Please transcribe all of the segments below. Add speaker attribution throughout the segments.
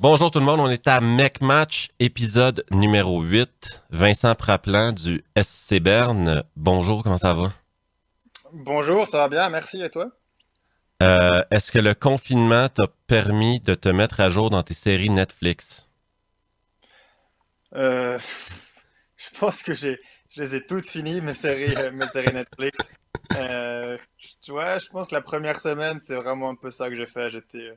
Speaker 1: Bonjour tout le monde, on est à Mec Match, épisode numéro 8. Vincent Praplan du SC Berne. Bonjour, comment ça va?
Speaker 2: Bonjour, ça va bien, merci, et toi?
Speaker 1: Euh, Est-ce que le confinement t'a permis de te mettre à jour dans tes séries Netflix?
Speaker 2: Euh, je pense que j'ai, je les ai toutes finies, mes séries, euh, mes séries Netflix. Euh, tu vois, je pense que la première semaine, c'est vraiment un peu ça que j'ai fait. J'étais,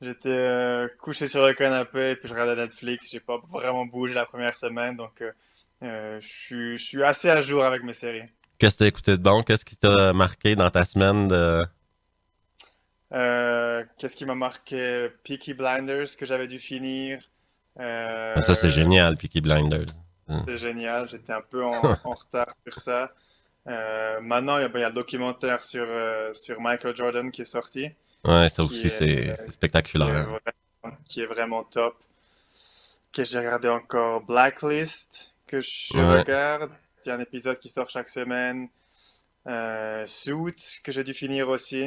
Speaker 2: j'étais euh, couché sur le canapé, puis je regardais Netflix. J'ai pas vraiment bougé la première semaine, donc euh, euh, je suis, assez à jour avec mes séries.
Speaker 1: Qu'est-ce que t'as écouté de bon? Qu'est-ce qui t'a marqué dans ta semaine de...
Speaker 2: Euh, qu'est-ce qui m'a marqué? Peaky Blinders, que j'avais dû finir.
Speaker 1: Ah, Ça, c'est génial, Peaky Blinders. Hein.
Speaker 2: C'est génial, j'étais un peu en, en retard sur ça. Maintenant, il y, a, il y a le documentaire sur, sur Michael Jordan qui est sorti,
Speaker 1: Ouais, ça aussi, c'est
Speaker 2: euh,
Speaker 1: c'est
Speaker 2: qui est
Speaker 1: spectaculaire.
Speaker 2: qui est vraiment top. Que j'ai regardé encore Blacklist, que je
Speaker 1: Ouais.
Speaker 2: regarde. C'est un épisode qui sort chaque semaine. Euh, Suits, que j'ai dû finir aussi.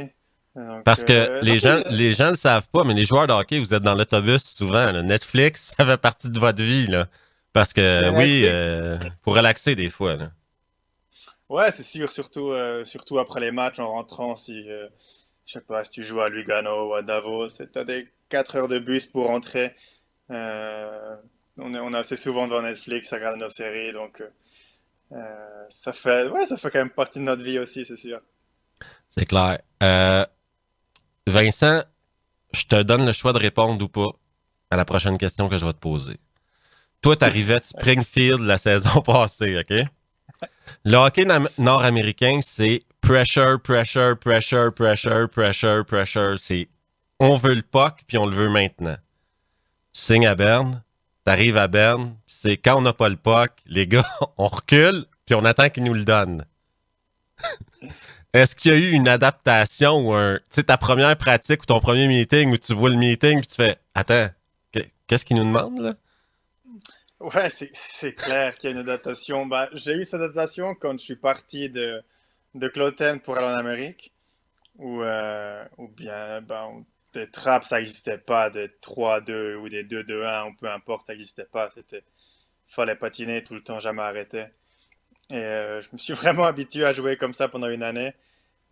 Speaker 2: Donc,
Speaker 1: Parce que
Speaker 2: euh,
Speaker 1: les gens,
Speaker 2: il-
Speaker 1: les gens le savent pas, mais les joueurs de hockey, vous êtes dans l'autobus souvent. là. Netflix, ça fait partie de votre vie, là. Parce que oui, euh, faut relaxer des fois, là.
Speaker 2: Ouais, c'est sûr, surtout, euh, surtout après les matchs en rentrant, si, euh, je sais pas, si tu joues à Lugano ou à Davos, et t'as des 4 heures de bus pour rentrer. Euh, on est, on est assez souvent devant Netflix à regarder nos séries, donc euh, euh, ça fait, ouais, ça fait quand même partie de notre vie aussi, c'est sûr.
Speaker 1: C'est clair. Euh, Vincent, je te donne le choix de répondre ou pas à la prochaine question que je vais te poser. Toi, t'arrivais de Springfield la saison passée, OK? Le hockey nord-américain, c'est pressure, pressure, pressure, pressure, pressure, pressure. C'est on veut le puck, puis on le veut maintenant. Tu signes à Berne, t'arrives à Berne, c'est quand on n'a pas le puck, les gars, on recule, puis on attend qu'ils nous le donnent. Est-ce qu'il y a eu une adaptation ou un, tu sais, ta première pratique ou ton premier meeting où tu vois le meeting puis tu fais, attends, que- qu'est-ce qu'il nous demande là?
Speaker 2: Ouais, c'est, clair qu'il y a une adaptation. Bah, j'ai eu cette adaptation quand je suis parti de, de Cloten pour aller en Amérique, où, euh, ou bien on- des trappes, ça n'existait pas, des 3-2 ou des 2-2-1, ou peu importe, ça n'existait pas. C'était, fallait patiner tout le temps, jamais arrêter. Et euh, je me suis vraiment habitué à jouer comme ça pendant une année.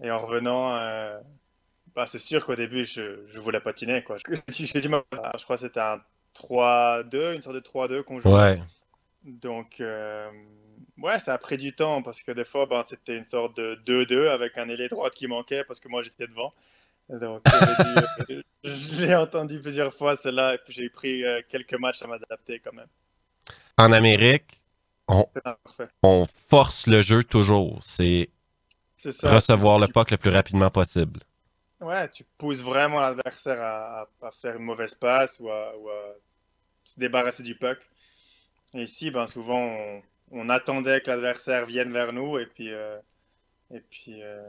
Speaker 2: Et en revenant, euh, bah, c'est sûr qu'au début, je, je voulais patiner, quoi. J'ai j'ai du mal. Je crois que c'était un 3-2, une sorte de 3-2 qu'on jouait.
Speaker 1: Ouais.
Speaker 2: Donc, euh, ouais, ça a pris du temps parce que des fois, ben, c'était une sorte de 2-2 avec un ailier droite qui manquait parce que moi j'étais devant. Donc, j'avais dû- je l'ai entendu plusieurs fois, celle-là, et puis j'ai pris euh, quelques matchs à m'adapter quand même.
Speaker 1: En Amérique, on, force le jeu toujours. C'est recevoir le puck le plus rapidement possible.
Speaker 2: Ouais, tu pousses vraiment l'adversaire à, à- à faire une mauvaise passe ou à, ou à se débarrasser du puck. Et ici, ben, souvent, on, on attendait que l'adversaire vienne vers nous et puis, euh, et puis euh,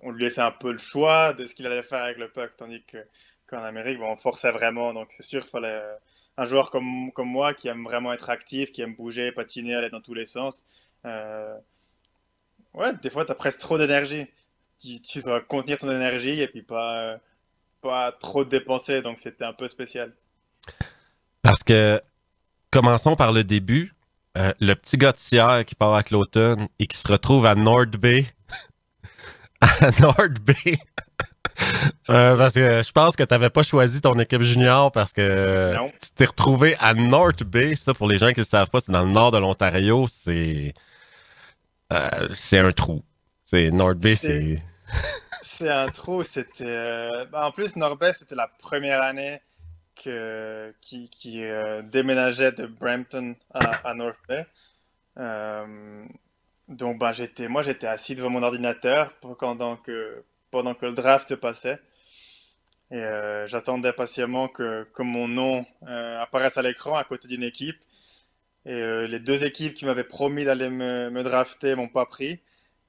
Speaker 2: on lui laissait un peu le choix de ce qu'il allait faire avec le puck. Tandis que qu'en Amérique, on forçait vraiment. Donc, c'est sûr qu'il fallait un joueur comme, comme moi qui aime vraiment être actif, qui aime bouger, patiner, aller dans tous les sens. Euh, ouais, des fois, tu as presque trop d'énergie tu, tu dois contenir ton énergie et puis pas, pas trop dépenser, donc c'était un peu spécial.
Speaker 1: Parce que, commençons par le début. Euh, le petit gars de Sierre qui part à Cloton et qui se retrouve à North Bay. à North Bay. Euh, parce que je pense que tu n'avais pas choisi ton équipe junior parce que
Speaker 2: Non.
Speaker 1: tu t'es retrouvé à North Bay. Ça, pour les gens qui ne savent pas, c'est dans le nord de l'Ontario. C'est euh, c'est un trou. C'est North Bay,
Speaker 2: C'est-
Speaker 1: c'est.
Speaker 2: Un trou, c'était... en plus, Norbert, c'était la première année que, qui, euh, déménageait de Brampton à, North Bay. Euh, donc, bah, j'étais, moi, j'étais assis devant mon ordinateur pendant que, pendant que le draft passait. Et euh, j'attendais patiemment que, que mon nom euh, apparaisse à l'écran à côté d'une équipe. Et euh, les deux équipes qui m'avaient promis d'aller me, me drafter m'ont pas pris.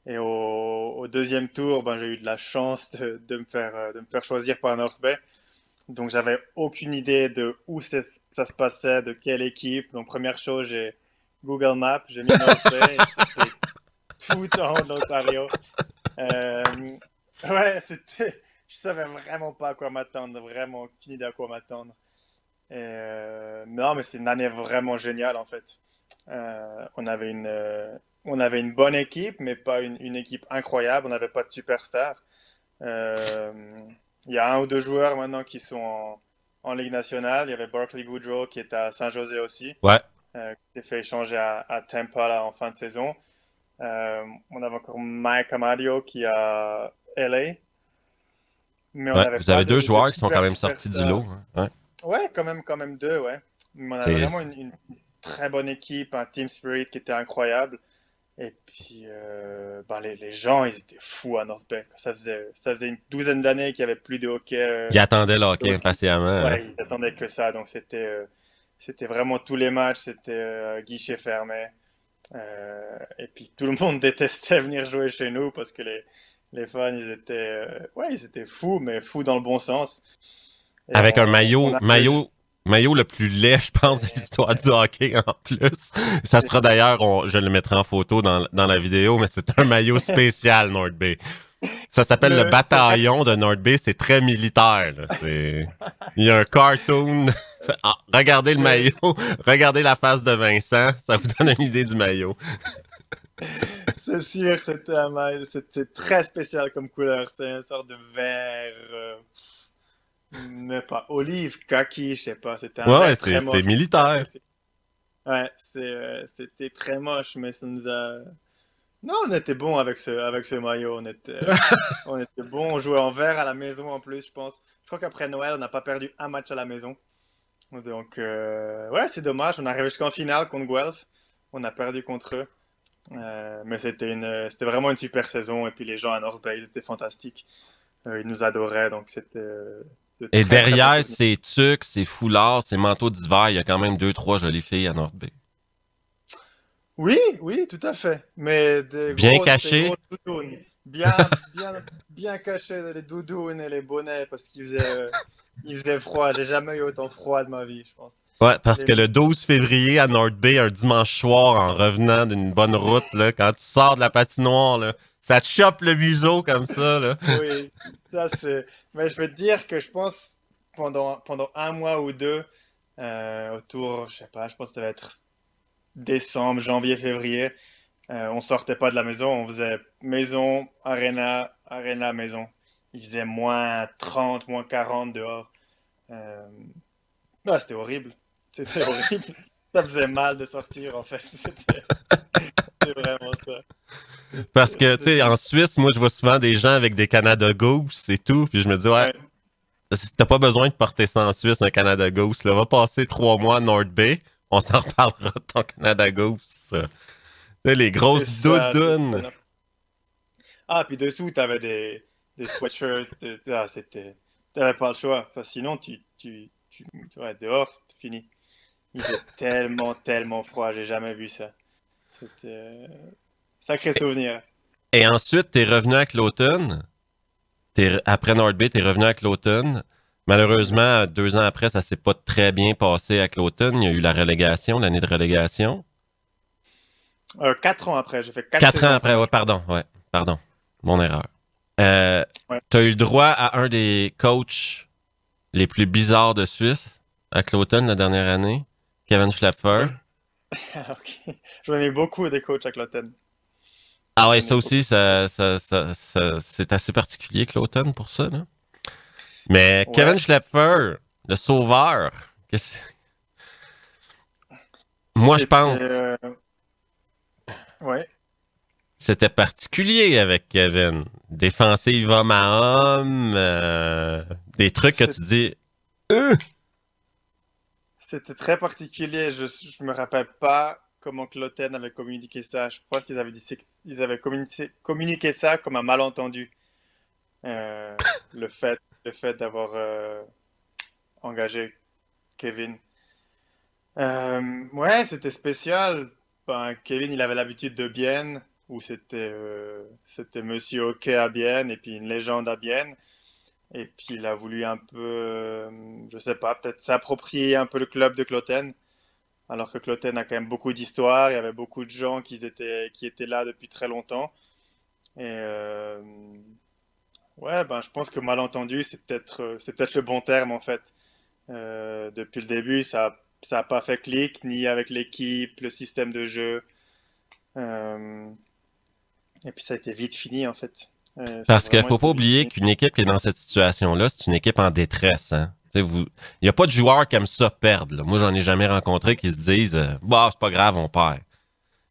Speaker 2: Et au, au deuxième tour, ben, j'ai eu de la chance de, de me faire, euh, de me faire choisir par North Bay. Donc j'avais aucune idée de où ça se passait, de quelle équipe. Donc première chose, j'ai Google Maps, j'ai mis tout en haut de l'Ontario. Euh, ouais, c'était, je savais vraiment pas à quoi m'attendre, vraiment aucune idée à quoi m'attendre. Et, non, mais c'était une année vraiment géniale en fait. on avait une on avait une bonne équipe, mais pas une, une équipe incroyable. On n'avait pas de superstars. Il y a un ou deux joueurs maintenant qui sont en, en Ligue nationale. Il y avait Berkeley Goodrow qui est à Saint-José aussi.
Speaker 1: Ouais.
Speaker 2: Euh, qui s'est fait échanger à, à Tampa là, en fin de saison. Euh, on avait encore Mike Amadio qui est à LA.
Speaker 1: Mais on ouais, vous avez deux joueurs qui sont quand même sortis du lot.
Speaker 2: Hein. Ouais. ouais, quand même, quand même deux, ouais. Mais on avait vraiment une, une, très bonne équipe, un team spirit qui était incroyable. Et puis, euh, ben les, les, gens, ils étaient fous à North Bay. Ça faisait, ça faisait une douzaine d'années qu'il n'y avait plus de hockey. Euh,
Speaker 1: ils attendaient le hockey impatiemment.
Speaker 2: Ouais, ils attendaient que ça. Donc, c'était, euh, c'était vraiment tous les matchs, c'était guichet fermé. et puis, tout le monde détestait venir jouer chez nous parce que les, les fans, ils étaient, ouais, ils étaient fous, mais fous dans le bon sens.
Speaker 1: Avec un maillot, maillot maillot le plus laid, je pense, de l'histoire du hockey en plus. Ça sera d'ailleurs, je le mettrai en photo dans, dans la vidéo, mais c'est un maillot spécial Nord Bay. Ça s'appelle le, bataillon de Nord Bay, c'est très militaire. Il y a un cartoon. Ah, regardez le maillot, regardez la face de Vincent, ça vous donne une idée du maillot.
Speaker 2: c'est sûr, c'était très spécial comme couleur. C'est une sorte de vert. Euh, mais pas olive, kaki, je sais pas. C'était
Speaker 1: ouais, c'est militaire.
Speaker 2: Ouais, euh, c'était très moche, mais ça nous a. Non, on était bon avec ce, avec ce maillot. On était, on était bon. On jouait en vert à la maison en plus, je pense. Je crois qu'après Noël, on n'a pas perdu un match à la maison. Donc, euh, ouais, c'est dommage. On est arrivé jusqu'en finale contre Guelph. On a perdu contre eux. Euh, mais c'était une, c'était vraiment une super saison. Et puis les gens à North Bay, ils étaient fantastiques. ils nous adoraient. Donc, c'était,
Speaker 1: et derrière ces tucs, ces foulards, ces manteaux d'hiver, il y a quand même deux, trois jolies filles à North Bay.
Speaker 2: Oui, oui, tout à fait. Mais
Speaker 1: bien cachées.
Speaker 2: Bien, bien, bien cachées les doudounes et les bonnets parce qu'il faisait, il faisait froid. J'ai jamais eu autant froid de ma vie, je pense.
Speaker 1: Ouais, parce que le 12 février à North Bay, un dimanche soir, en revenant d'une bonne route, là, quand tu sors de la patinoire, là, ça te chope le museau comme ça. Là.
Speaker 2: oui, ça c'est. Mais je veux te dire que je pense pendant, pendant un mois ou deux, euh, autour, je sais pas, je pense que ça va être décembre, janvier, février, euh, on sortait pas de la maison, on faisait maison, arena, arena, maison. Il faisait moins 30, moins 40 dehors. Euh... Ah, c'était horrible. C'était horrible. ça faisait mal de sortir en fait. C'était vraiment ça.
Speaker 1: Parce que, tu sais, en Suisse, moi, je vois souvent des gens avec des Canada Goose et tout. Puis je me dis, ouais, t'as pas besoin de porter ça en Suisse, un Canada Goose. Là. Va passer trois mois à North Bay. On s'en reparlera de ton Canada Goose. les grosses doudounes.
Speaker 2: Ah, puis dessous, t'avais des, des sweatshirts. Ah, c'était. T'avais pas le choix. Parce sinon, tu, tu, tu, ouais, dehors, c'était fini. Il était tellement, tellement froid. J'ai jamais vu ça. C'était. Sacré souvenir.
Speaker 1: Et ensuite, tu es revenu à Cloton. Après North Bay, tu es revenu à Cloton. Malheureusement, deux ans après, ça s'est pas très bien passé à Cloton. Il y a eu la relégation, l'année de relégation.
Speaker 2: Euh, quatre ans après, j'ai fait
Speaker 1: quatre, quatre ans après, ouais, pardon, ouais, pardon, mon erreur. Euh, Tu as eu le droit à un des coachs les plus bizarres de Suisse à Cloton la dernière année, Kevin Schlapfer.
Speaker 2: ok. J'en ai beaucoup des coachs à Cloton.
Speaker 1: Ah ouais, ça aussi, ça, ça, ça, c'est assez particulier, Cloton, pour ça. Là. Mais Kevin Schlepper, le sauveur, qu'est-ce Moi, je pense. Euh...
Speaker 2: Ouais.
Speaker 1: C'était particulier avec Kevin. Défensive homme à homme, euh, des trucs que tu dis. Euh!
Speaker 2: C'était très particulier. Je, je me rappelle pas comment Cloten avait communiqué ça. Je crois qu'ils avaient dit ils avaient communiqué, communiqué ça comme un malentendu. Euh, le fait, d'avoir euh, engagé Kevin. Euh, ouais, c'était spécial. Ben, Kevin, il avait l'habitude de Bienne, où c'était c'était Monsieur Hockey à Bienne et puis une légende à Bienne. Et puis il a voulu un peu, je sais pas, peut-être s'approprier un peu le club de Cloten alors que Cloten a quand même beaucoup d'histoire, il y avait beaucoup de gens qui étaient, qui étaient là depuis très longtemps. Et euh, ouais, ben, je pense que malentendu, c'est peut-être c'est peut-être le bon terme en fait. depuis le début, ça n'a pas fait clic, ni avec l'équipe, le système de jeu. et puis ça a été vite fini en fait.
Speaker 1: Parce qu'il ne faut pas oublier qu'une équipe qui est dans cette situation-là, c'est une équipe en détresse. Hein? Il n'y a pas de joueurs qui aiment ça perdre. Moi, j'en ai jamais rencontré qui se disent euh, Bah, c'est pas grave, on perd.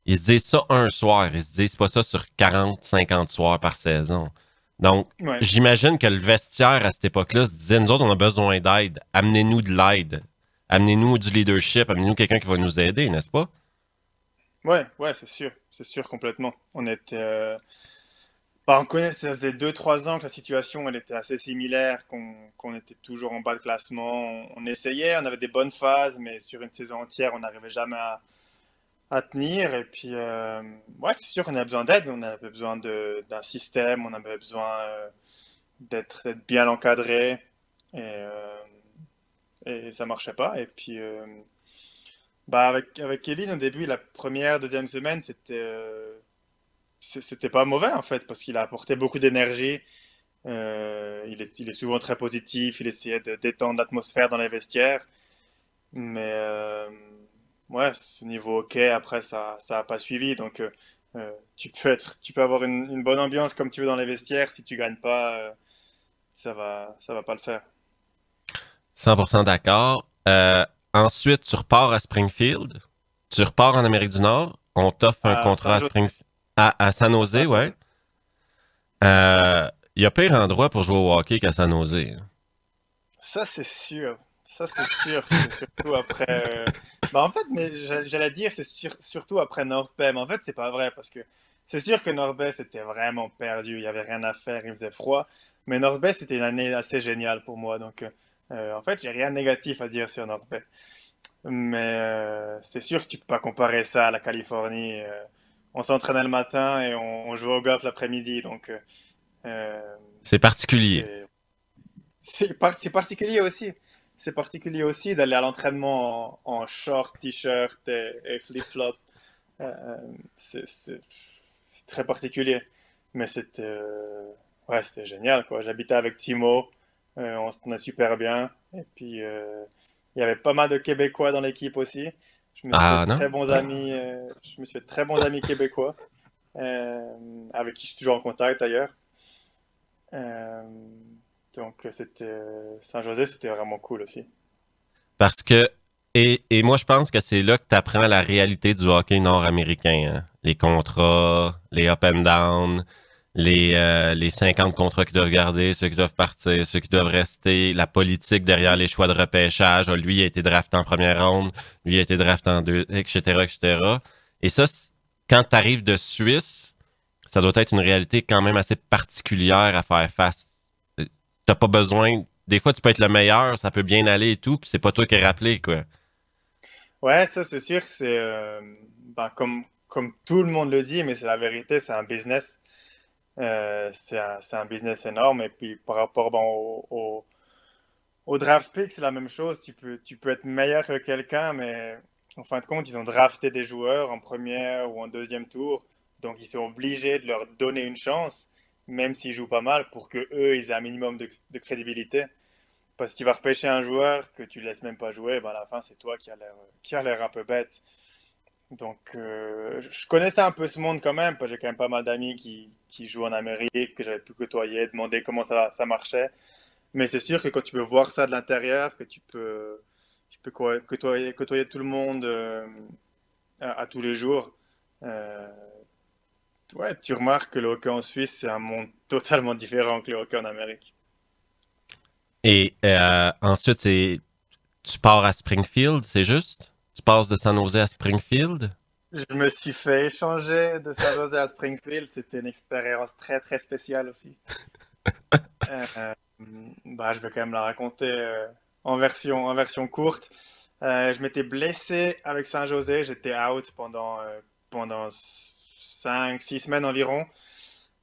Speaker 1: Ils se disent ça un soir. Ils se disent pas ça sur 40, 50 soirs par saison. Donc, j'imagine que le vestiaire à cette époque-là se disait Nous autres, on a besoin d'aide. Amenez-nous de l'aide. Amenez-nous du leadership. Amenez-nous quelqu'un qui va nous aider, n'est-ce pas?
Speaker 2: Ouais, ouais, c'est sûr. C'est sûr complètement. On était. Euh, bah, on connaît, ça faisait 2-3 ans que la situation elle était assez similaire, qu'on était toujours en bas de classement. On, essayait, on avait des bonnes phases, mais sur une saison entière, on n'arrivait jamais à, tenir. Et puis, euh, ouais, c'est sûr qu'on avait besoin d'aide, on avait besoin d'un système, on avait besoin euh, d'être bien encadré. Et, euh, et ça marchait pas. Et puis, bah avec, avec Kevin, au début, la première, deuxième semaine, c'était c'était pas mauvais en fait, parce qu'il a apporté beaucoup d'énergie. Euh, il, est, il, est, souvent très positif, il essayait de détendre l'atmosphère dans les vestiaires. Mais euh, ouais, ce niveau OK, après, ça n'a pas suivi. Donc, euh, tu, peux être, tu peux avoir une, une, bonne ambiance comme tu veux dans les vestiaires. Si tu gagnes pas, ça va, ça va pas le faire.
Speaker 1: 100% d'accord. ensuite, tu repars à Springfield. Tu repars en Amérique du Nord. On t'offre un contrat à Springfield. À, San Jose, ouais. Il euh, y a pire endroit pour jouer au hockey qu'à San Jose.
Speaker 2: Ça, c'est sûr. Ça, c'est sûr. surtout après. Euh, bah, en fait, mais j'allais dire, c'est surtout après North Bay. Mais en fait, c'est pas vrai parce que c'est sûr que North Bay, c'était vraiment perdu. Il y avait rien à faire. Il faisait froid. Mais North Bay, c'était une année assez géniale pour moi. Donc, euh, en fait, j'ai rien de négatif à dire sur North Bay. Mais c'est sûr que tu peux pas comparer ça à la Californie on s'entraînait le matin et on, jouait au golf l'après-midi. Donc, euh,
Speaker 1: euh, c'est particulier.
Speaker 2: C'est particulier aussi. C'est particulier aussi d'aller à l'entraînement en, short, t-shirt et, flip-flop. Euh, c'est très particulier. Mais c'était ouais, génial. J'habitais avec Timo. on se tenait super bien. Et puis, il y avait pas mal de Québécois dans l'équipe aussi. Je me suis ah, fait très bons amis. Euh, je me suis fait très bons amis québécois euh, avec qui je suis toujours en contact d'ailleurs. Euh, donc c'était Saint-José, c'était vraiment cool aussi.
Speaker 1: Parce que et, et moi je pense que c'est là que tu apprends la réalité du hockey nord-américain. Hein. Les contrats, les up and down, les, euh, les 50 contrats qui doivent garder, ceux qui doivent partir, ceux qui doivent rester, la politique derrière les choix de repêchage. Lui a été drafté en première ronde, lui a été drafté en deux, etc., etc. Et ça, quand tu arrives de Suisse, ça doit être une réalité quand même assez particulière à faire face. T'as pas besoin. Des fois, tu peux être le meilleur, ça peut bien aller et tout, puis c'est pas toi qui es rappelé, quoi.
Speaker 2: Ouais, ça, c'est sûr que c'est. Euh, ben, comme tout le monde le dit, mais c'est la vérité, c'est un business. Euh, c'est un, business énorme. Et puis par rapport au, au, draft pick, c'est la même chose. Tu peux, tu peux être meilleur que quelqu'un, mais en fin de compte, ils ont drafté des joueurs en première ou en deuxième tour. Donc ils sont obligés de leur donner une chance, même s'ils jouent pas mal, pour que eux ils aient un minimum de, crédibilité. Parce que tu vas repêcher un joueur que tu laisses même pas jouer, ben à la fin c'est toi qui a l'air un peu bête. Donc, euh, je connaissais un peu ce monde quand même, j'ai quand même pas mal d'amis qui, qui, jouent en Amérique, que j'avais pu côtoyer, demander comment ça, marchait. Mais c'est sûr que quand tu peux voir ça de l'intérieur, que tu peux, tu peux côtoyer, côtoyer tout le monde euh, à, tous les jours, euh, ouais, tu remarques que le hockey en Suisse, c'est un monde totalement différent que le hockey en Amérique.
Speaker 1: Et ensuite, tu pars à Springfield, c'est juste? Tu passes de San Jose à Springfield?
Speaker 2: Je me suis fait échanger de San Jose à Springfield. C'était une expérience très, très spéciale aussi. Euh, bah, je vais quand même la raconter euh, en, version, en version courte. Euh, je m'étais blessé avec San Jose. J'étais out pendant, pendant 5-6 semaines environ.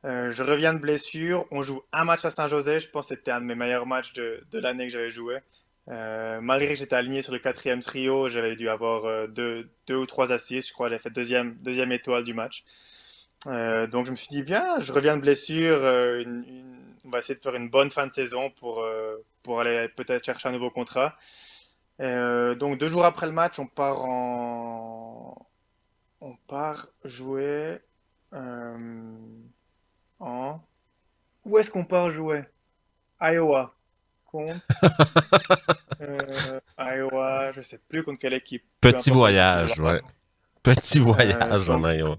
Speaker 2: je reviens de blessure. On joue un match à San Jose. Je pense que c'était un de mes meilleurs matchs de, de l'année que j'avais joué. Euh, malgré que j'étais aligné sur le quatrième trio, j'avais dû avoir euh, deux, deux, ou trois assises. Je crois j'avais fait deuxième, deuxième étoile du match. Euh, donc je me suis dit, bien, je reviens de blessure. on va essayer de faire une bonne fin de saison pour, pour aller peut-être chercher un nouveau contrat. donc deux jours après le match, on part en, on part jouer en. Où est-ce qu'on part jouer? Iowa. Contre. Iowa, je sais plus contre quelle équipe.
Speaker 1: Petit voyage, ouais. Petit voyage en Iowa.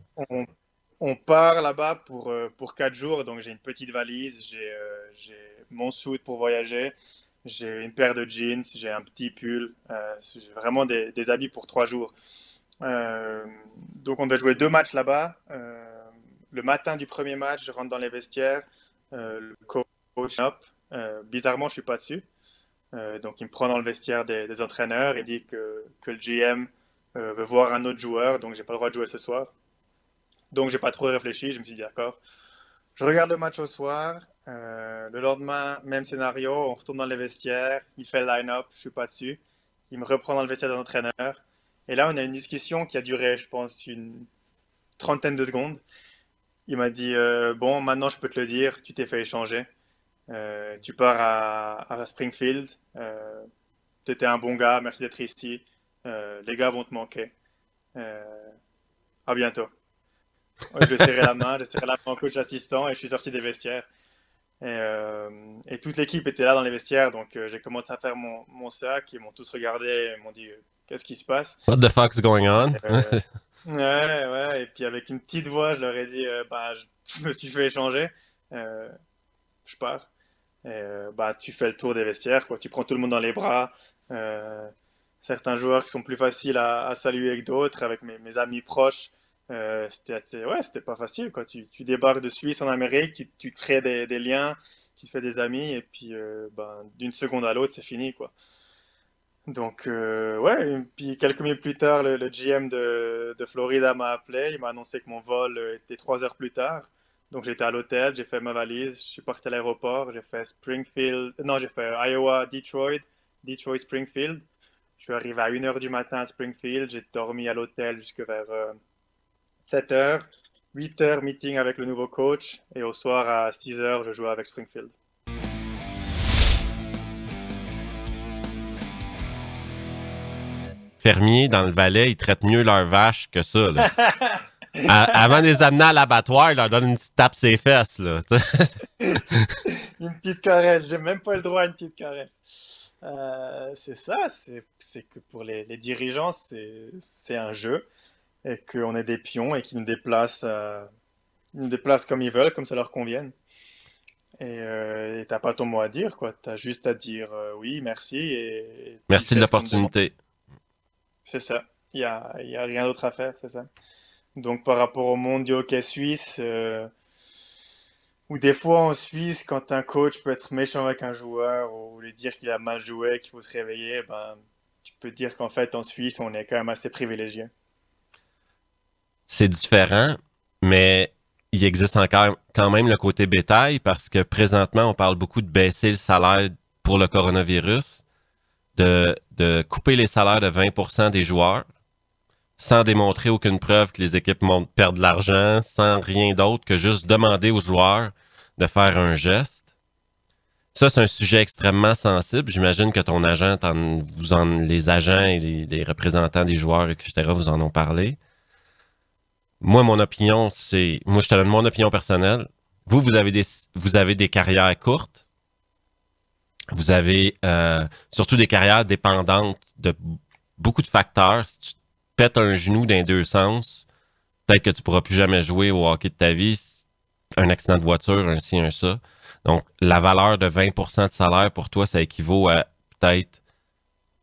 Speaker 2: On, part là-bas pour, euh, pour 4 jours, donc j'ai une petite valise, j'ai euh, mon suit pour voyager, j'ai une paire de jeans, j'ai un petit pull, euh, j'ai vraiment des, des, habits pour 3 jours. donc on va jouer deux matchs là-bas. le matin du premier match, je rentre dans les vestiaires, le coach up, bizarrement je suis pas dessus. donc il me prend dans le vestiaire des, entraîneurs et dit que, que le GM euh, veut voir un autre joueur, donc j'ai pas le droit de jouer ce soir. Donc j'ai pas trop réfléchi, je me suis dit d'accord. Je regarde le match au soir. Euh, le lendemain, même scénario, on retourne dans les vestiaires. Il fait le line-up, je suis pas dessus. Il me reprend dans le vestiaire de l'entraîneur. Et là, on a une discussion qui a duré, je pense, une trentaine de secondes. Il m'a dit euh, Bon, maintenant je peux te le dire, tu t'es fait échanger. Tu pars à, à Springfield. tu étais un bon gars, merci d'être ici. Euh, les gars vont te manquer. Euh, à bientôt. je lui serré la main, j'ai serré la main au coach assistant et je suis sorti des vestiaires. Et, euh, toute l'équipe était là dans les vestiaires, donc j'ai commencé à faire mon, mon sac. Ils m'ont tous regardé et m'ont dit Qu'est-ce qui se passe?
Speaker 1: What the fuck's going on?
Speaker 2: Ouais, ouais. Et puis avec une petite voix, je leur ai dit bah, je, me suis fait échanger. je pars. Et, bah, tu fais le tour des vestiaires, quoi. tu prends tout le monde dans les bras certains joueurs qui sont plus faciles à, saluer que d'autres, avec mes, amis proches. Euh, c'était ouais, pas facile quoi. Tu, tu, débarques de Suisse en Amérique, tu, tu crées des, liens, tu fais des amis et puis euh, ben, d'une seconde à l'autre c'est fini quoi. Donc euh, ouais, et puis quelques minutes plus tard, le, GM de, de Florida m'a appelé, il m'a annoncé que mon vol était trois heures plus tard. Donc j'étais à l'hôtel, j'ai fait ma valise, je suis parti à l'aéroport, j'ai fait Springfield, non j'ai fait Iowa, Detroit, Detroit, Springfield. Je suis arrivé à 1h du matin à Springfield, j'ai dormi à l'hôtel jusqu'à vers 7h. Euh, 8h, meeting avec le nouveau coach, et au soir à 6h, je jouais avec Springfield.
Speaker 1: Fermiers dans le Valais, ils traitent mieux leurs vaches que ça. avant de les amener à l'abattoir, ils leur donnent une petite tape ses fesses. Là.
Speaker 2: une petite caresse. J'ai même pas le droit à une petite caresse. Euh, c'est ça, c'est que pour les, dirigeants, c'est un jeu et qu'on est des pions et qu'ils nous déplacent, euh, nous déplacent comme ils veulent, comme ça leur convienne. Et euh, t'as pas ton mot à dire, quoi. T'as juste à dire euh, oui, merci. Et,
Speaker 1: merci de l'opportunité.
Speaker 2: C'est ça. Il n'y a, y a rien d'autre à faire, c'est ça. Donc par rapport au monde du hockey suisse, ou des fois en Suisse, quand un coach peut être méchant avec un joueur ou lui dire qu'il a mal joué, qu'il faut se réveiller, ben, tu peux dire qu'en fait en Suisse, on est quand même assez privilégié.
Speaker 1: C'est différent, mais il existe encore quand même le côté bétail parce que présentement, on parle beaucoup de baisser le salaire pour le coronavirus, de, de couper les salaires de 20% des joueurs sans démontrer aucune preuve que les équipes perdent de l'argent, sans rien d'autre que juste demander aux joueurs de faire un geste. Ça, c'est un sujet extrêmement sensible. J'imagine que ton agent, vous en, les agents et les, représentants des joueurs, etc., vous en ont parlé. Moi, mon opinion, c'est. Moi, je te donne mon opinion personnelle. Vous, vous avez des, vous avez des carrières courtes. Vous avez euh, surtout des carrières dépendantes de beaucoup de facteurs pètes un genou dans deux sens, peut-être que tu pourras plus jamais jouer au hockey de ta vie. Un accident de voiture, un ci, un ça. Donc, la valeur de 20% de salaire pour toi, ça équivaut à peut-être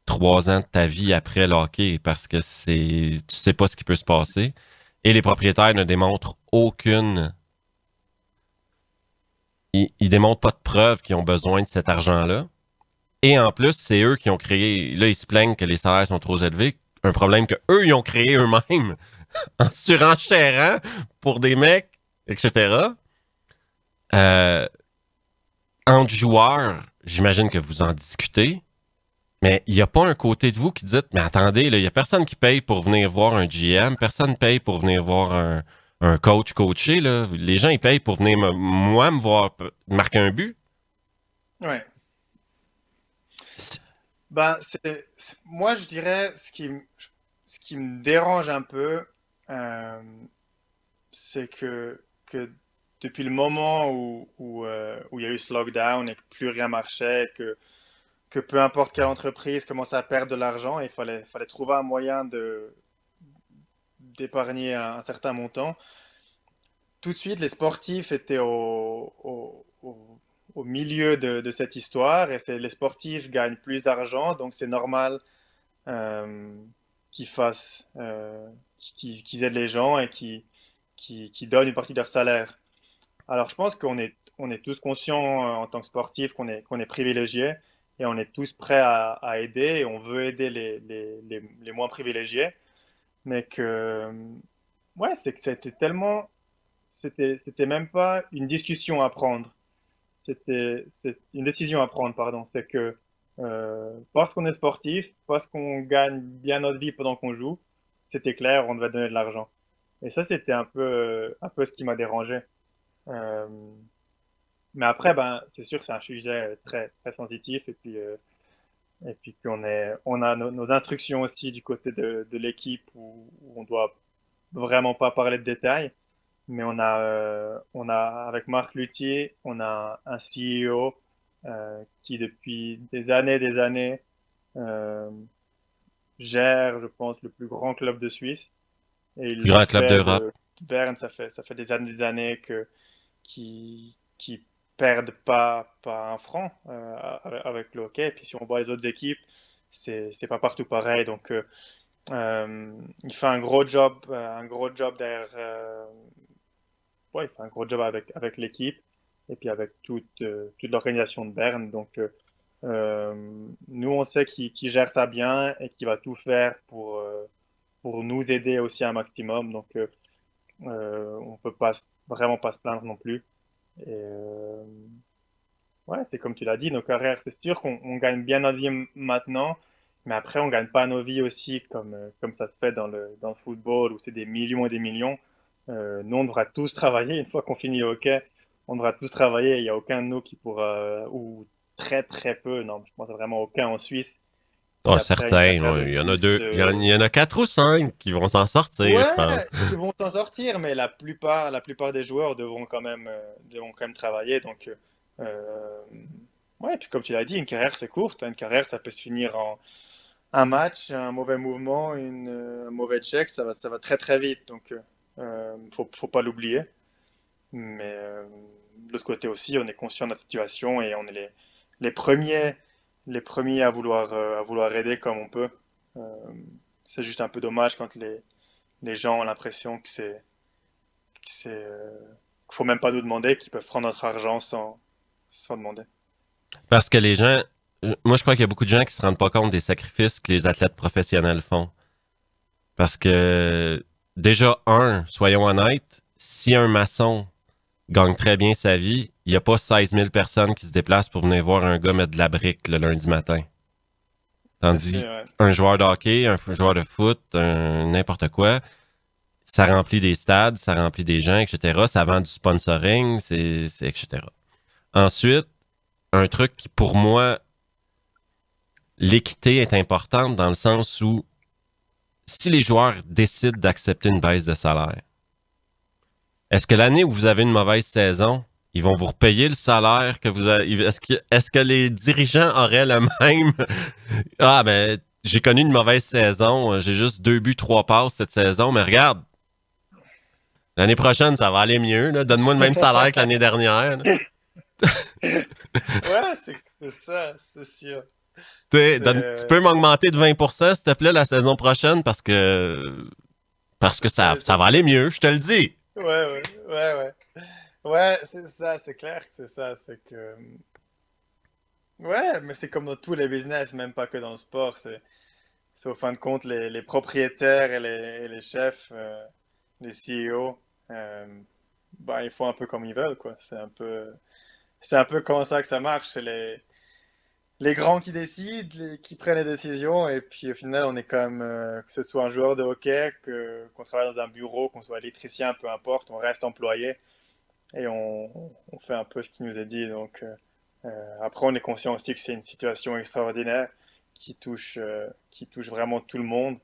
Speaker 1: trois ans de ta vie après le hockey parce que c'est tu sais pas ce qui peut se passer. Et les propriétaires ne démontrent aucune. Ils, ils démontrent pas de preuves qu'ils ont besoin de cet argent-là. Et en plus, c'est eux qui ont créé. Là, ils se plaignent que les salaires sont trop élevés un problème que eux ils ont créé eux-mêmes en surenchérant pour des mecs, etc. Euh, entre j'imagine que vous en discutez, mais il n'y a pas un côté de vous qui dit Mais attendez, il n'y a personne qui paye pour venir voir un GM, personne ne paye pour venir voir un, coach coaché. Les gens, ils payent pour venir, moi, me voir marquer un but.
Speaker 2: Ben, moi, je dirais, ce qui, ce qui me dérange un peu, euh, c'est que, depuis le moment où, euh, où, il y a eu ce lockdown et que plus rien marchait, que, que peu importe quelle entreprise commençait à perdre de l'argent, il fallait, fallait trouver un moyen d'épargner un, certain montant. Tout de suite, les sportifs étaient au, au, milieu de, cette histoire et les sportifs gagnent plus d'argent, donc c'est normal euh, qu'ils fassent, euh, qu'ils aident les gens et qu'ils qui, donnent une partie de leur salaire. Alors je pense qu'on est, on est tous conscients euh, en tant que sportifs qu'on est, qu'on est privilégiés et on est tous prêts à, aider et on veut aider les, les, les, moins privilégiés mais que ouais, c'est que c'était tellement c'était même pas une discussion à prendre. C'était c'est une décision à prendre, pardon. C'est que euh, parce qu'on est sportif, parce qu'on gagne bien notre vie pendant qu'on joue, c'était clair, on devait donner de l'argent. Et ça, c'était un peu un peu ce qui m'a dérangé. Euh, mais après, ben, c'est sûr c'est un sujet très très sensitif et puis euh, et puis qu'on est, on a nos, instructions aussi du côté de, de l'équipe où, on doit vraiment pas parler de détails. Mais on a, euh, on a avec Marc Luthier, on a un CEO euh, qui depuis des années, des années euh, gère, je pense, le plus grand club de Suisse.
Speaker 1: Et il grand club d'Europe.
Speaker 2: Berne, ça fait, ça fait des années, des années que qui, qui perdent pas, pas un franc euh, avec le hockey. Et puis si on voit les autres équipes, c'est pas partout pareil. Donc euh, euh, il fait un gros job, un gros job derrière. Il fait un gros job avec, l'équipe et puis avec toute, toute l'organisation de Berne. Donc nous, on sait qu'il gère ça bien et qu'il va tout faire pour, nous aider aussi un maximum. Donc on peut pas vraiment pas se plaindre non plus. Et euh, ouais, c'est comme tu l'as dit, nos carrières, c'est sûr qu'on gagne bien notre vie maintenant, mais après, on gagne pas nos vies aussi comme, euh, ça se fait dans le football où c'est des millions et des millions. Euh, nous, on devra tous travailler. Une fois qu'on finit le hockey, on devra tous travailler. Il n'y a aucun de nous qui pourra, ou très très peu, non, je pense vraiment aucun en Suisse,
Speaker 1: Oh, certains. Il y en a deux. Il y en, a quatre ou cinq qui vont s'en sortir.
Speaker 2: Ouais, ils vont s'en sortir, mais la plupart, la plupart des joueurs devront quand même, euh, devront quand même travailler. Donc, euh, ouais, puis comme tu l'as dit, une carrière c'est courte. Hein. Une carrière, ça peut se finir en un match, un mauvais mouvement, une, un mauvais check, ça va, ça va très très vite. Donc, euh, faut, faut pas l'oublier. Mais euh, de l'autre côté aussi, on est conscient de notre situation et on est les, les premiers les premiers à vouloir, euh, à vouloir aider comme on peut. Euh, c'est juste un peu dommage quand les, les gens ont l'impression que c'est qu'il euh, faut même pas nous demander, qu'ils peuvent prendre notre argent sans, sans demander.
Speaker 1: Parce que les gens, moi je crois qu'il y a beaucoup de gens qui se rendent pas compte des sacrifices que les athlètes professionnels font. Parce que déjà, un, soyons honnêtes, si un maçon gagne très bien sa vie, il n'y a pas 16 000 personnes qui se déplacent pour venir voir un gars mettre de la brique le lundi matin. Tandis un joueur de hockey, un joueur de foot, n'importe quoi, ça remplit des stades, ça remplit des gens, etc. Ça vend du sponsoring, c'est, etc. Ensuite, un truc qui, pour moi, l'équité est importante dans le sens où si les joueurs décident d'accepter une baisse de salaire, est-ce que l'année où vous avez une mauvaise saison, ils vont vous repayer le salaire que vous avez. Est-ce que, les dirigeants auraient le même? ah, ben, j'ai connu une mauvaise saison. J'ai juste deux buts, trois passes cette saison, mais regarde. L'année prochaine, ça va aller mieux. Donne-moi le même salaire que l'année dernière.
Speaker 2: ouais, c'est ça, c'est sûr.
Speaker 1: Tu peux m'augmenter de 20%, s'il te plaît, la saison prochaine, parce que parce que ça, ça va aller mieux, je te le dis.
Speaker 2: Ouais, ouais, ouais, ouais. Ouais, c'est ça, c'est clair que c'est ça. C'est que. Ouais, mais c'est comme dans tous les business, même pas que dans le sport. C'est, c'est au fin de compte les, les propriétaires et les, et les chefs, euh, les CEO, euh, bah, ils font un peu comme ils veulent, quoi. C'est un peu, c'est un peu comme ça que ça marche. Les, les grands qui décident, qui prennent les décisions, et puis au final, on est quand même, euh, que ce soit un joueur de hockey, que, qu'on travaille dans un bureau, qu'on soit électricien, peu importe, on reste employé et on, on fait un peu ce qui nous est dit. Donc euh, euh, après, on est conscient aussi que c'est une situation extraordinaire qui touche, qui touche vraiment tout le monde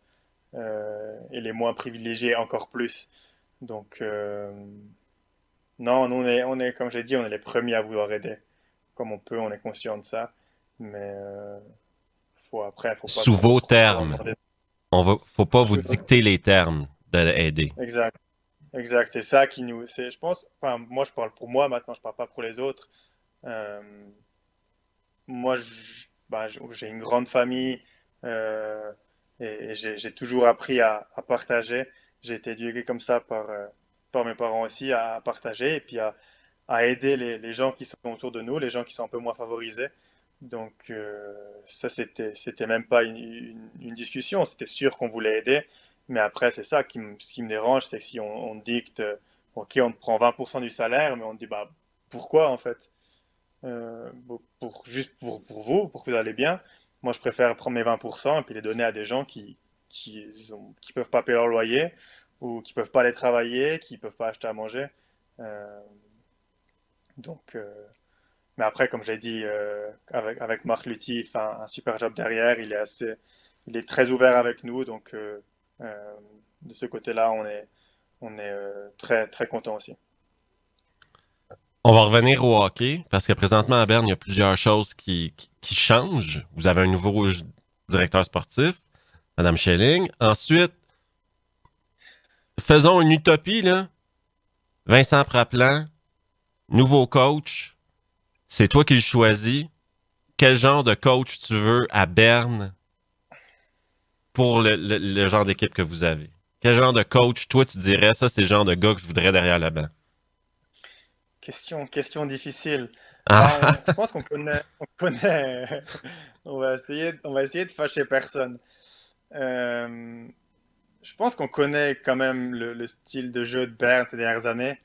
Speaker 2: et les moins privilégiés encore plus. Donc, non, nous, on est, on est, comme j'ai dit, on est les premiers à vouloir aider. Comme on peut, on est conscient de ça. Mais faut après, faut pas
Speaker 1: Sous vos termes. On va, faut pas vous dicter les termes d'aider.
Speaker 2: Exact. Exact. C'est ça qui nous. Je pense. Enfin, moi, je parle pour moi maintenant, je parle pas pour les autres. Euh, moi, bah, j'ai une grande famille euh, et, j'ai toujours appris à, partager. J'ai été éduqué comme ça par, euh, par mes parents aussi, à partager et puis à, à aider les, les, gens qui sont autour de nous, les gens qui sont un peu moins favorisés. Donc, ça, c'était, c'était même pas une, une discussion. C'était sûr qu'on voulait aider. Mais après, c'est ça qui, qui me dérange, c'est que si on, dicte, ok, on prend 20% du salaire, mais on dit, bah, pourquoi en fait? Euh, pour, Juste pour, pour, vous, pour que vous allez bien. Moi, je préfère prendre mes 20% et puis les donner à des gens qui qui, qui peuvent pas payer leur loyer ou qui peuvent pas aller travailler, qui peuvent pas acheter à manger. Euh, donc, euh, mais après, comme j'ai dit, avec, avec Marc Lutti, il un, un super job derrière. Il est assez, il est très ouvert avec nous, donc euh, de ce côté-là, on est, on est euh, très, très content aussi.
Speaker 1: On va revenir au hockey parce que présentement à Berne, il y a plusieurs choses qui, qui, changent. Vous avez un nouveau directeur sportif, Madame Schelling. Ensuite, faisons une utopie, là. Vincent Praplan, nouveau coach. C'est toi qui le choisis. Quel genre de coach tu veux à Berne pour le, genre d'équipe que vous avez? Quel genre de coach, toi, tu dirais, ça, c'est le genre de gars que je voudrais derrière la banc?
Speaker 2: Question, question difficile. Ah. Ben, je pense qu'on connaît, on connaît. on, va essayer, on va essayer de fâcher personne. Euh, je pense qu'on connaît quand même le, style de jeu de Bern ces dernières années.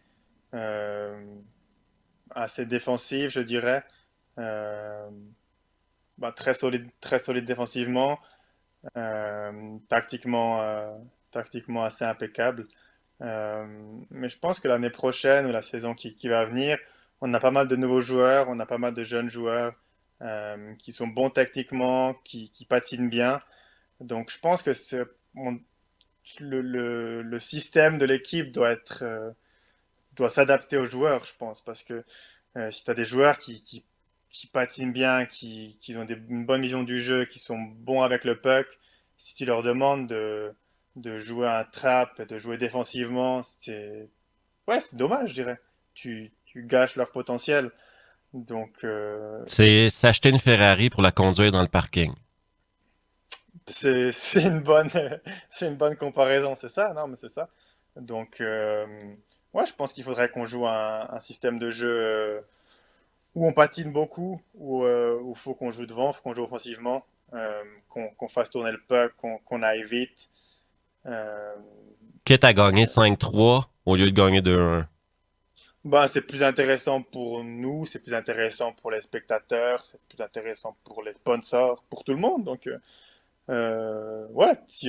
Speaker 2: Euh, assez défensif, je dirais. Euh, bah, très solide, très solide défensivement. Euh, tactiquement, euh, tactiquement assez impeccable. Mais je pense que l'année prochaine ou la saison qui, va venir, on a pas mal de nouveaux joueurs, on a pas mal de jeunes joueurs qui sont bons tactiquement, qui, patinent bien. Donc je pense que le, système de l'équipe doit être doit s'adapter aux joueurs, je pense, parce que si tu as des joueurs qui, qui, qui patinent bien, qui, qui ont des, une bonne vision du jeu, qui sont bons avec le puck, si tu leur demandes de, de jouer un trap, de jouer défensivement, c'est ouais, c'est dommage, je dirais. Tu, tu gâches leur potentiel. Donc euh...
Speaker 1: c'est s'acheter une Ferrari pour la conduire dans le parking.
Speaker 2: C'est une bonne c'est une bonne comparaison, c'est ça, non mais c'est ça. Donc euh... ouais, je pense qu'il faudrait qu'on joue un, un, système de jeu euh, où on patine beaucoup, où il euh, faut qu'on joue devant, faut qu'on joue offensivement, euh, qu'on fasse tourner le puck, qu'on aille vite.
Speaker 1: Euh... Quitte à gagner 5-3 au lieu de gagner 2-1.
Speaker 2: Ben, c'est plus intéressant pour nous, c'est plus intéressant pour les spectateurs, c'est plus intéressant pour les sponsors, pour tout le monde. Donc, euh, euh ouais, si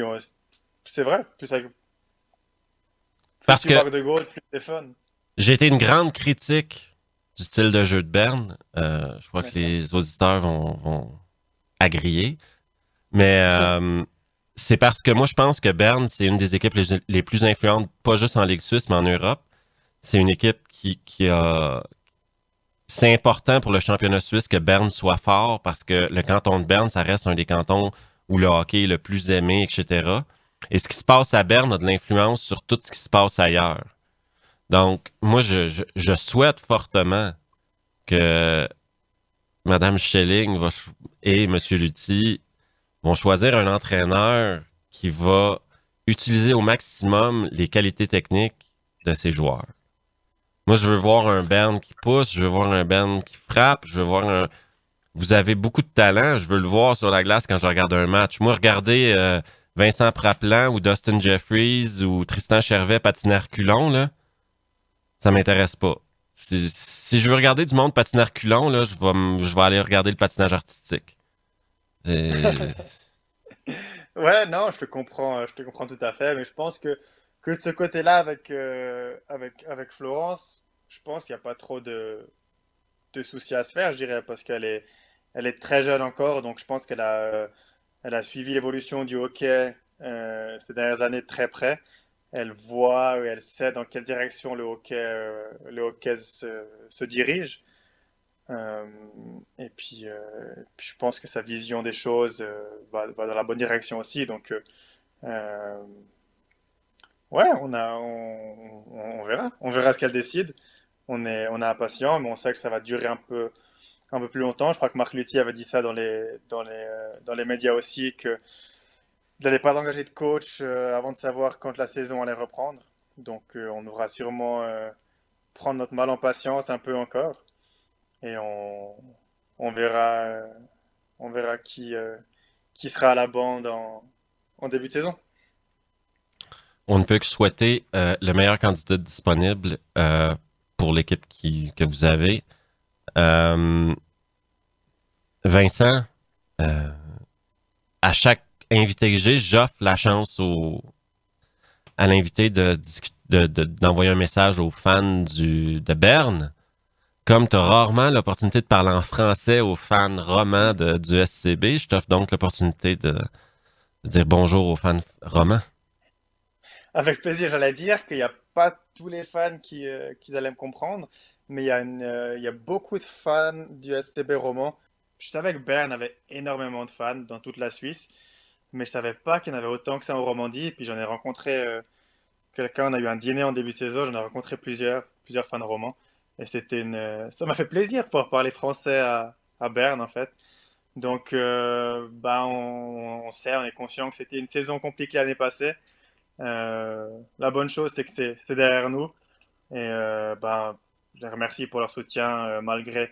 Speaker 2: c'est vrai. Plus, plus
Speaker 1: Parce que
Speaker 2: de goal, plus c'est fun.
Speaker 1: J'ai été une grande critique du style de jeu de Berne. Euh, je crois que les auditeurs vont, vont agrier. Mais euh, c'est parce que moi, je pense que Berne, c'est une des équipes les, plus influentes, pas juste en Ligue suisse, mais en Europe. C'est une équipe qui, qui a. C'est important pour le championnat suisse que Berne soit fort parce que le canton de Berne, ça reste un des cantons où le hockey est le plus aimé, etc. Et ce qui se passe à Berne a de l'influence sur tout ce qui se passe ailleurs. Donc, moi, je, souhaite fortement que Mme Schelling et M. Lutti vont choisir un entraîneur qui va utiliser au maximum les qualités techniques de ses joueurs. Moi, je veux voir un Bern qui pousse, je veux voir un Bern qui frappe, je veux voir un... Vous avez beaucoup de talent, je veux le voir sur la glace quand je regarde un match. Moi, regardez euh, Vincent Praplan ou Dustin Jeffries ou Tristan Chervet patiner culon, là ça m'intéresse pas. Si, je veux regarder du monde patinaire culon, là, je vais, je vais aller regarder le patinage artistique.
Speaker 2: ouais, non, je te comprends, je te comprends tout à fait, mais je pense que, que de ce côté-là, avec, euh, avec, avec Florence, je pense qu'il n'y a pas trop de, de soucis à se faire, je dirais, parce qu'elle est, elle est très jeune encore, donc je pense qu'elle a, elle a suivi l'évolution du hockey ces dernières années de très près. Elle voit, elle sait dans quelle direction le hockey, hockey se, dirige. et puis, je pense que sa vision des choses va, va, dans la bonne direction aussi. Donc, Ouais, on, a, on, verra. On verra ce qu'elle décide. On est, on est impatient, mais on sait que ça va durer un peu, un peu plus longtemps. Je crois que Marc Lutti avait dit ça dans les, dans les, euh, dans les médias aussi, qu'il n'allait pas engager de coach euh, avant de savoir quand la saison allait reprendre. Donc euh, on devra sûrement prendre notre mal en patience un peu encore. Et on, on verra, on verra qui, qui sera à la bande en, début de saison
Speaker 1: on ne peut que souhaiter le meilleur candidat disponible pour l'équipe que vous avez. Euh, Vincent, à chaque invité que j'ai, j'offre la chance au, à l'invité de, d'envoyer un message aux fans du, de Berne. Comme tu as rarement l'opportunité de parler en français aux fans romans du SCB, je t'offre donc l'opportunité de, de dire bonjour aux fans romans.
Speaker 2: Avec plaisir, j'allais dire qu'il n'y a pas tous les fans qui, euh, qui allaient me comprendre, mais il y, a euh, il y a beaucoup de fans du SCB roman. Je savais que Berne avait énormément de fans dans toute la Suisse, mais je savais pas qu'il y en avait autant que ça en Romandie. Et puis j'en ai rencontré euh, quelqu'un, on a eu un dîner en début de saison, j'en ai rencontré plusieurs, plusieurs fans romans. Et c'était une, ça m'a fait plaisir de pouvoir parler français à, à Berne en fait. Donc, bah, on, sait, on est conscient que c'était une saison compliquée l'année passée. Euh, la bonne chose, c'est que c'est derrière nous. Et euh, ben, je les remercie pour leur soutien euh, malgré,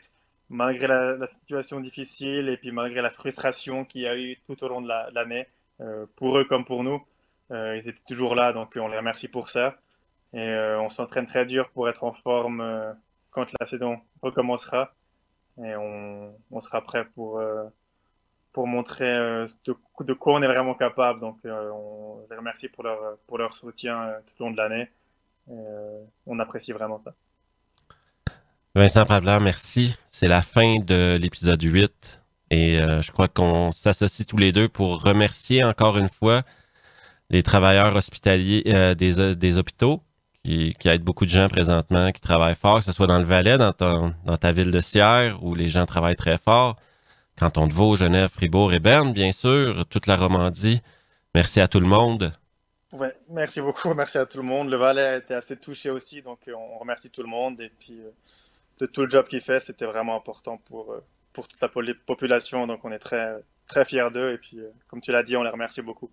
Speaker 2: malgré la, situation difficile et puis malgré la frustration qu'il y a eu tout au long de l'année, pour eux comme pour nous. ils étaient toujours là, donc on les remercie pour ça. Et on s'entraîne très dur pour être en forme quand la saison recommencera. Et on, on sera prêt pour, pour montrer euh, de, quoi on est vraiment capable. Donc, euh, on les remercie pour leur, pour leur soutien euh, tout au long de l'année. on apprécie vraiment ça.
Speaker 1: Vincent Pavlard, merci. C'est la fin de l'épisode 8. Et je crois qu'on s'associe tous les deux pour remercier encore une fois les travailleurs hospitaliers des, des hôpitaux qui, aident beaucoup de gens présentement, qui travaillent fort, que ce soit dans le Valais, dans, ta ville de Sierre, où les gens travaillent très fort. Canton de Vaud, Genève, Fribourg et Berne, bien sûr, toute la Romandie. Merci à tout le monde.
Speaker 2: Ouais, merci beaucoup, merci à tout le monde. Le Valais a été assez touché aussi, donc euh, on remercie tout le monde. Et puis, euh, de tout le job qu'il fait, c'était vraiment important pour, euh, pour toute la population. Donc, on est très, très fiers d'eux. Et puis, comme tu l'as dit, on les remercie beaucoup.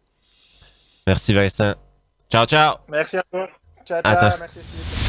Speaker 1: Merci, Vincent. Ciao, ciao.
Speaker 2: Merci à vous. Ciao, ciao. Merci, Steve.